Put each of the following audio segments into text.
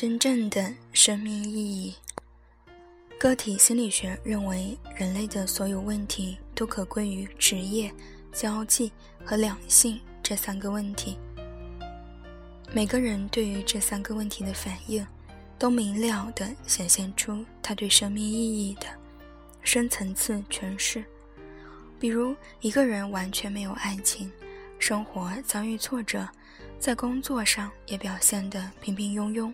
真正的生命意义。个体心理学认为，人类的所有问题都可归于职业、交际和两性这三个问题。每个人对于这三个问题的反应，都明了地显现出他对生命意义的深层次诠释。比如，一个人完全没有爱情，生活遭遇挫折。在工作上也表现得平平庸庸，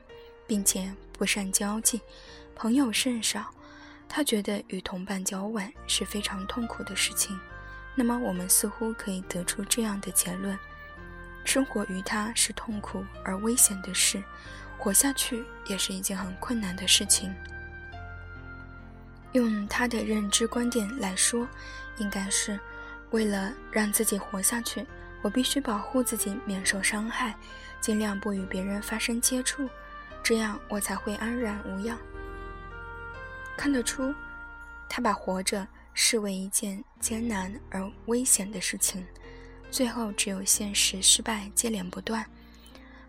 并且不善交际，朋友甚少。他觉得与同伴交往是非常痛苦的事情。那么，我们似乎可以得出这样的结论：生活于他是痛苦而危险的事，活下去也是一件很困难的事情。用他的认知观点来说，应该是为了让自己活下去。我必须保护自己免受伤害，尽量不与别人发生接触，这样我才会安然无恙。看得出，他把活着视为一件艰难而危险的事情，最后只有现实失败接连不断，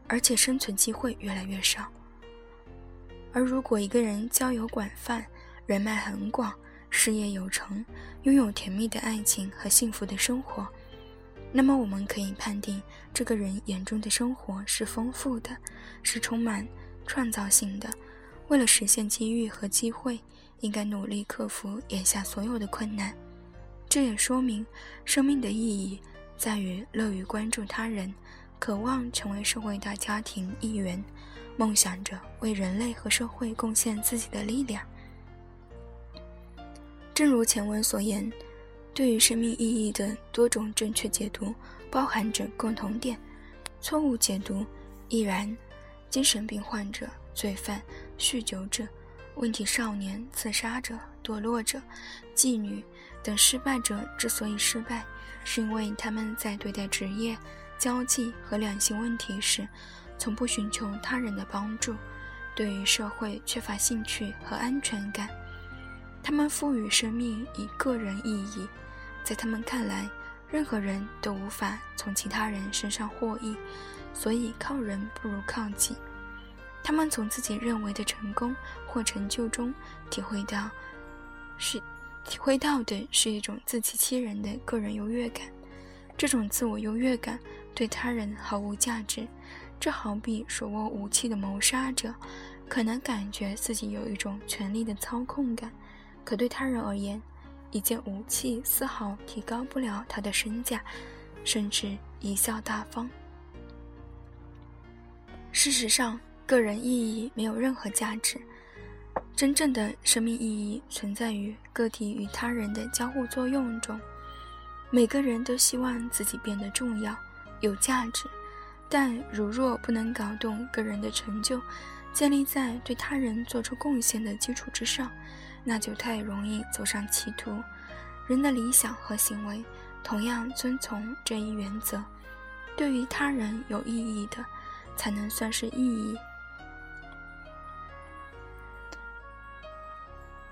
而且生存机会越来越少。而如果一个人交友广泛，人脉很广，事业有成，拥有甜蜜的爱情和幸福的生活。那么，我们可以判定，这个人眼中的生活是丰富的，是充满创造性的。为了实现机遇和机会，应该努力克服眼下所有的困难。这也说明，生命的意义在于乐于关注他人，渴望成为社会大家庭一员，梦想着为人类和社会贡献自己的力量。正如前文所言。对于生命意义的多种正确解读，包含着共同点；错误解读亦然。精神病患者、罪犯、酗酒者、问题少年、自杀者、堕落者、妓女等失败者之所以失败，是因为他们在对待职业、交际和两性问题时，从不寻求他人的帮助，对于社会缺乏兴趣和安全感。他们赋予生命以个人意义。在他们看来，任何人都无法从其他人身上获益，所以靠人不如靠己。他们从自己认为的成功或成就中体会到，是体会到的是一种自欺欺人的个人优越感。这种自我优越感对他人毫无价值。这好比手握武器的谋杀者，可能感觉自己有一种权力的操控感，可对他人而言。一件武器丝毫提高不了他的身价，甚至贻笑大方。事实上，个人意义没有任何价值。真正的生命意义存在于个体与他人的交互作用中。每个人都希望自己变得重要、有价值，但如若不能搞懂个人的成就，建立在对他人做出贡献的基础之上。那就太容易走上歧途。人的理想和行为同样遵从这一原则：对于他人有意义的，才能算是意义。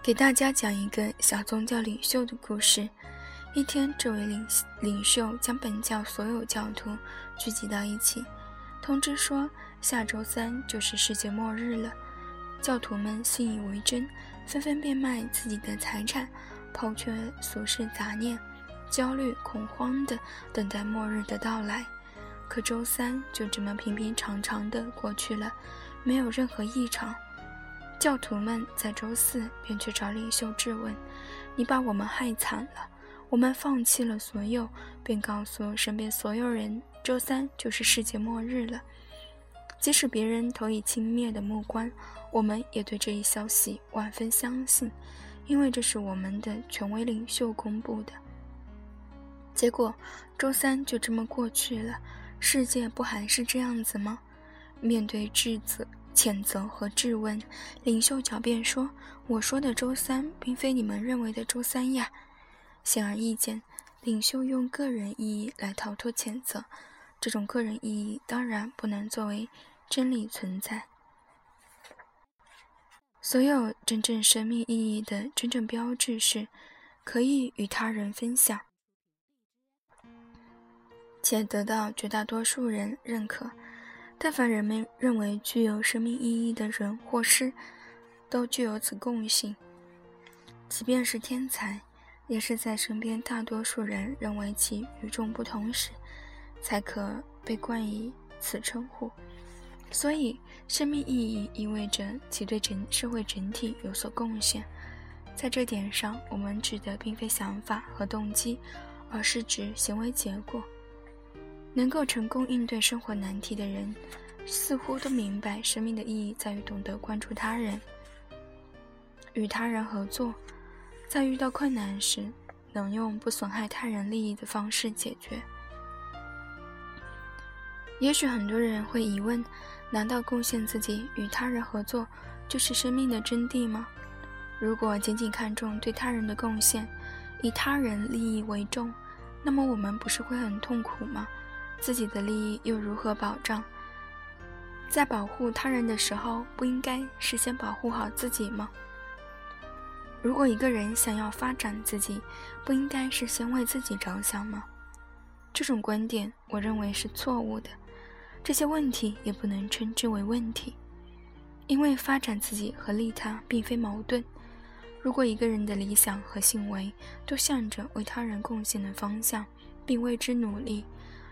给大家讲一个小宗教领袖的故事。一天，这位领领袖将本教所有教徒聚集到一起，通知说下周三就是世界末日了。教徒们信以为真。纷纷变卖自己的财产，抛却俗世杂念，焦虑恐慌地等待末日的到来。可周三就这么平平常常地过去了，没有任何异常。教徒们在周四便去找领袖质问：“你把我们害惨了，我们放弃了所有，并告诉身边所有人，周三就是世界末日了。”即使别人投以轻蔑的目光，我们也对这一消息万分相信，因为这是我们的权威领袖公布的。结果，周三就这么过去了，世界不还是这样子吗？面对质责、谴责和质问，领袖狡辩说：“我说的周三，并非你们认为的周三呀。”显而易见，领袖用个人意义来逃脱谴责，这种个人意义当然不能作为。真理存在，所有真正生命意义的真正标志是，可以与他人分享，且得到绝大多数人认可。但凡人们认为具有生命意义的人或事，都具有此共性。即便是天才，也是在身边大多数人认为其与众不同时，才可被冠以此称呼。所以，生命意义意味着其对整社会整体有所贡献。在这点上，我们指的并非想法和动机，而是指行为结果。能够成功应对生活难题的人，似乎都明白生命的意义在于懂得关注他人，与他人合作，在遇到困难时，能用不损害他人利益的方式解决。也许很多人会疑问：难道贡献自己与他人合作，就是生命的真谛吗？如果仅仅看重对他人的贡献，以他人利益为重，那么我们不是会很痛苦吗？自己的利益又如何保障？在保护他人的时候，不应该事先保护好自己吗？如果一个人想要发展自己，不应该是先为自己着想吗？这种观点，我认为是错误的。这些问题也不能称之为问题，因为发展自己和利他并非矛盾。如果一个人的理想和行为都向着为他人贡献的方向，并为之努力，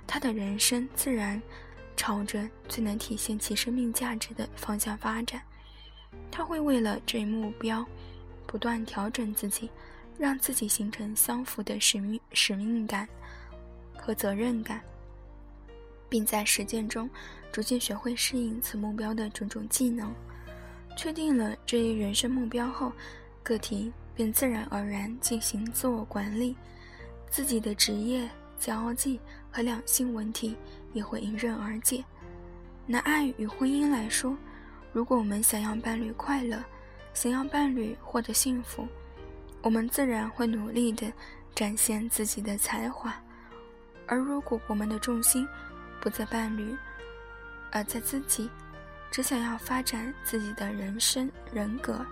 他的人生自然朝着最能体现其生命价值的方向发展。他会为了这一目标，不断调整自己，让自己形成相符的使命使命感和责任感，并在实践中逐渐学会适应此目标的种种技能。确定了这一人生目标后，个体便自然而然进行自我管理，自己的职业。交际和两性问题也会迎刃而解。拿爱与婚姻来说，如果我们想要伴侣快乐，想要伴侣获得幸福，我们自然会努力地展现自己的才华；而如果我们的重心不在伴侣，而在自己，只想要发展自己的人生人格，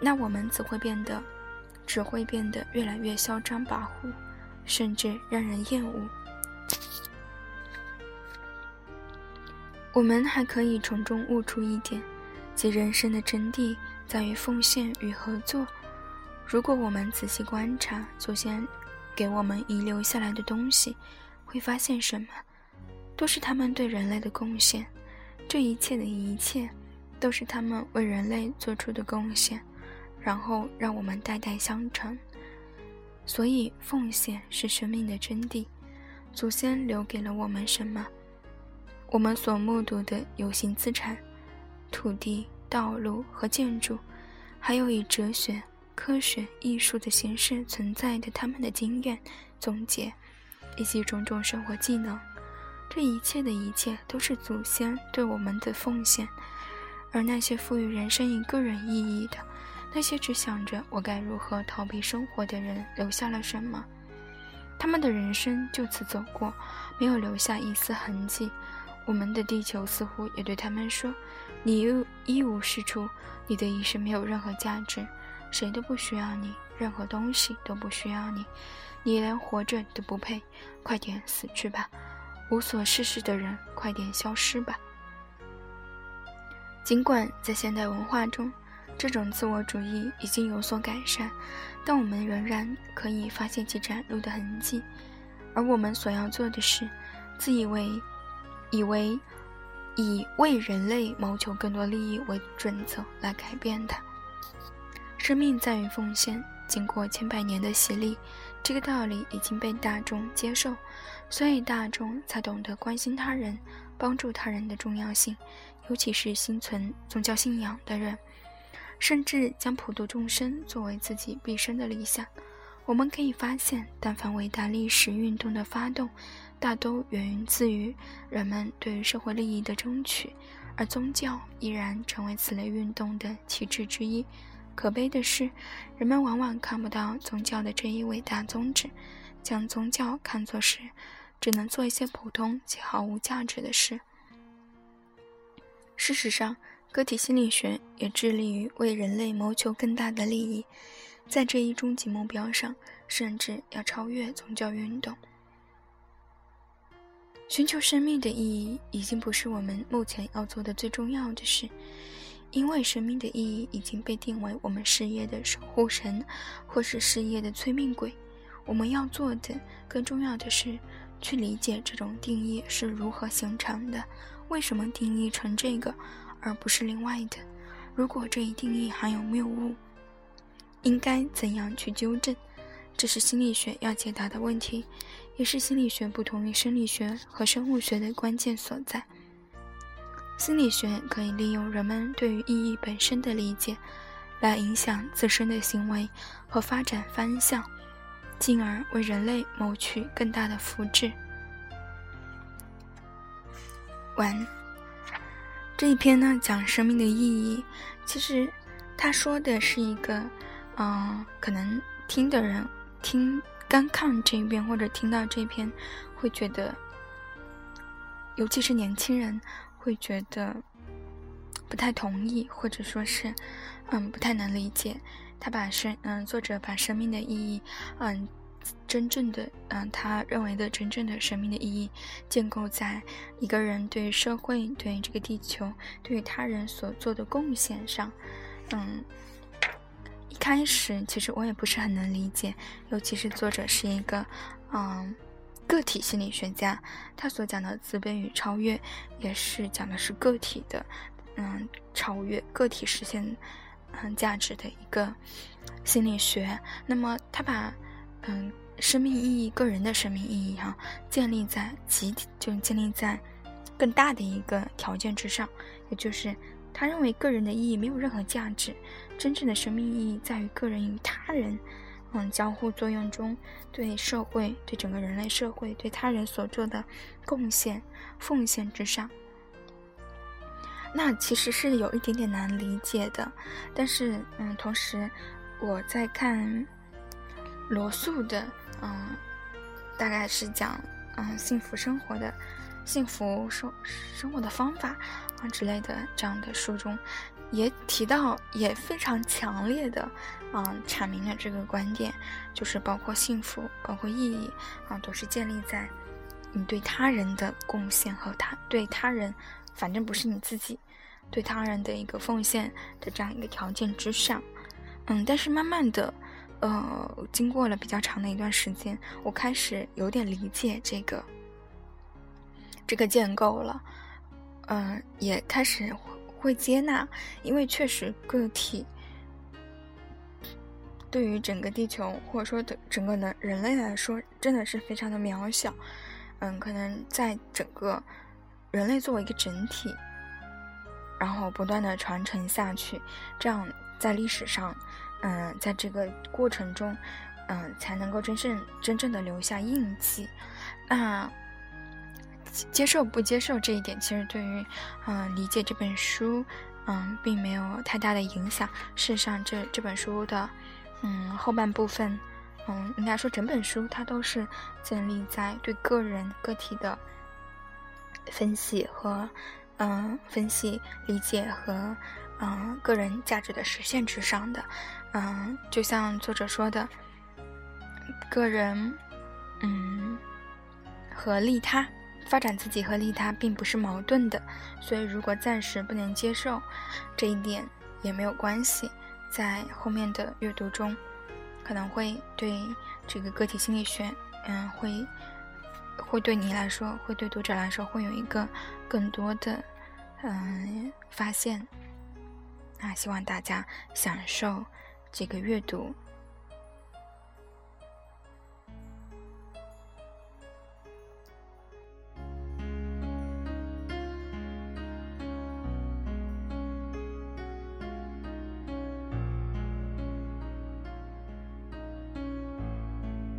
那我们只会变得，只会变得越来越嚣张跋扈。甚至让人厌恶。我们还可以从中悟出一点，即人生的真谛在于奉献与合作。如果我们仔细观察祖先给我们遗留下来的东西，会发现什么？都是他们对人类的贡献。这一切的一切，都是他们为人类做出的贡献，然后让我们代代相承。所以，奉献是生命的真谛。祖先留给了我们什么？我们所目睹的有形资产、土地、道路和建筑，还有以哲学、科学、艺术的形式存在的他们的经验总结，以及种种生活技能。这一切的一切，都是祖先对我们的奉献。而那些赋予人生以个人意义的，那些只想着我该如何逃避生活的人留下了什么？他们的人生就此走过，没有留下一丝痕迹。我们的地球似乎也对他们说：“你一无是处，你的一生没有任何价值，谁都不需要你，任何东西都不需要你，你连活着都不配，快点死去吧！无所事事的人，快点消失吧！”尽管在现代文化中，这种自我主义已经有所改善，但我们仍然可以发现其展露的痕迹。而我们所要做的是，自以为以为以为人类谋求更多利益为准则来改变它。生命在于奉献，经过千百年的洗礼，这个道理已经被大众接受，所以大众才懂得关心他人、帮助他人的重要性，尤其是心存宗教信仰的人。甚至将普度众生作为自己毕生的理想。我们可以发现，但凡伟大历史运动的发动，大都源自于人们对于社会利益的争取，而宗教依然成为此类运动的旗帜之一。可悲的是，人们往往看不到宗教的这一伟大宗旨，将宗教看作是只能做一些普通且毫无价值的事。事实上，个体心理学也致力于为人类谋求更大的利益，在这一终极目标上，甚至要超越宗教运动。寻求生命的意义已经不是我们目前要做的最重要的事，因为生命的意义已经被定为我们事业的守护神，或是事业的催命鬼。我们要做的更重要的是去理解这种定义是如何形成的，为什么定义成这个，而不是另外的。如果这一定义含有谬误，应该怎样去纠正？这是心理学要解答的问题，也是心理学不同于生理学和生物学的关键所在。心理学可以利用人们对于意义本身的理解，来影响自身的行为和发展方向，进而为人类谋取更大的福祉。完，这一篇呢讲生命的意义，其实他说的是一个，嗯，可能听的人。听刚看这一遍或者听到这篇，会觉得，尤其是年轻人会觉得不太同意，或者说是，嗯，不太能理解。他把生，嗯，作者把生命的意义，嗯，真正的，嗯，他认为的真正的生命的意义，建构在一个人对社会、对这个地球、对他人所做的贡献上，嗯。开始，其实我也不是很能理解，尤其是作者是一个，嗯，个体心理学家，他所讲的自卑与超越，也是讲的是个体的，嗯，超越个体实现，嗯，价值的一个心理学。那么，他把，嗯，生命意义，个人的生命意义，哈，建立在集体，就建立在更大的一个条件之上，也就是。他认为个人的意义没有任何价值，真正的生命意义在于个人与他人，嗯，交互作用中对社会、对整个人类社会、对他人所做的贡献、奉献之上。那其实是有一点点难理解的，但是，嗯，同时我在看罗素的，嗯，大概是讲，嗯，幸福生活的。幸福生生活的方法啊之类的这样的书中，也提到也非常强烈的啊阐明了这个观点，就是包括幸福，包括意义啊，都是建立在你对他人的贡献和他对他人，反正不是你自己对他人的一个奉献的这样一个条件之上。嗯，但是慢慢的，呃，经过了比较长的一段时间，我开始有点理解这个。这个建构了，嗯，也开始会接纳，因为确实个体对于整个地球或者说对整个人类来说，真的是非常的渺小，嗯，可能在整个人类作为一个整体，然后不断的传承下去，这样在历史上，嗯，在这个过程中，嗯，才能够真正真正的留下印记，那。接受不接受这一点，其实对于，嗯，理解这本书，嗯，并没有太大的影响。事实上，这这本书的，嗯，后半部分，嗯，应该说整本书它都是建立在对个人个体的分析和，嗯，分析理解和，嗯，个人价值的实现之上的。嗯，就像作者说的，个人，嗯，和利他。发展自己和利他并不是矛盾的，所以如果暂时不能接受这一点也没有关系，在后面的阅读中，可能会对这个个体心理学，嗯，会会对你来说，会对读者来说，会有一个更多的嗯发现。那希望大家享受这个阅读